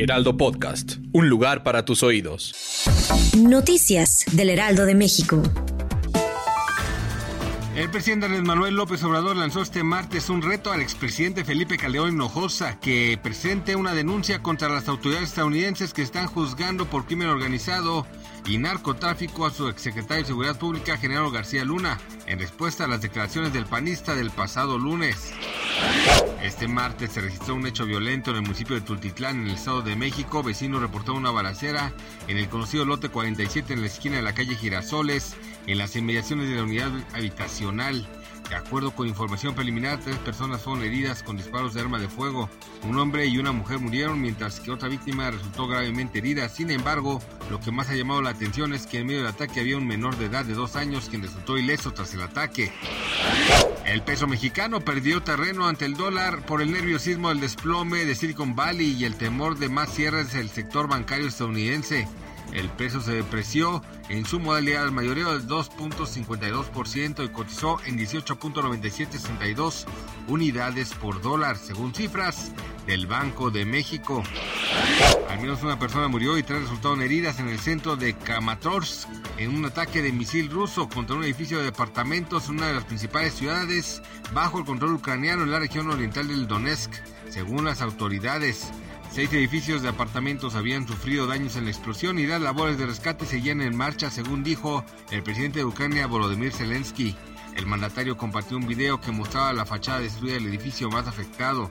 Heraldo Podcast, un lugar para tus oídos. Noticias del Heraldo de México. El presidente Andrés Manuel López Obrador lanzó este martes un reto al expresidente Felipe Calderón Hinojosa que presente una denuncia contra las autoridades estadounidenses que están juzgando por crimen organizado y narcotráfico a su exsecretario de Seguridad Pública, General García Luna, en respuesta a las declaraciones del panista del pasado lunes. Este martes se registró un hecho violento en el municipio de Tultitlán, en el Estado de México. Vecinos reportaron una balacera en el conocido lote 47 en la esquina de la calle Girasoles, en las inmediaciones de la unidad habitacional. De acuerdo con información preliminar, tres personas fueron heridas con disparos de arma de fuego. Un hombre y una mujer murieron, mientras que otra víctima resultó gravemente herida. Sin embargo, lo que más ha llamado la atención es que en medio del ataque había un menor de edad de dos años quien resultó ileso tras el ataque. El peso mexicano perdió terreno ante el dólar por el nerviosismo del desplome de Silicon Valley y el temor de más cierres del sector bancario estadounidense. El peso se depreció en su modalidad mayoreo del 2.52% y cotizó en 18.9762 unidades por dólar, según cifras del Banco de México. Al menos una persona murió y tres resultaron heridas en el centro de Kramatorsk en un ataque de misil ruso contra un edificio de departamentos en una de las principales ciudades bajo el control ucraniano en la región oriental del Donetsk, según las autoridades. Seis edificios de apartamentos habían sufrido daños en la explosión y las labores de rescate seguían en marcha, según dijo el presidente de Ucrania, Volodymyr Zelensky. El mandatario compartió un video que mostraba la fachada destruida del edificio más afectado.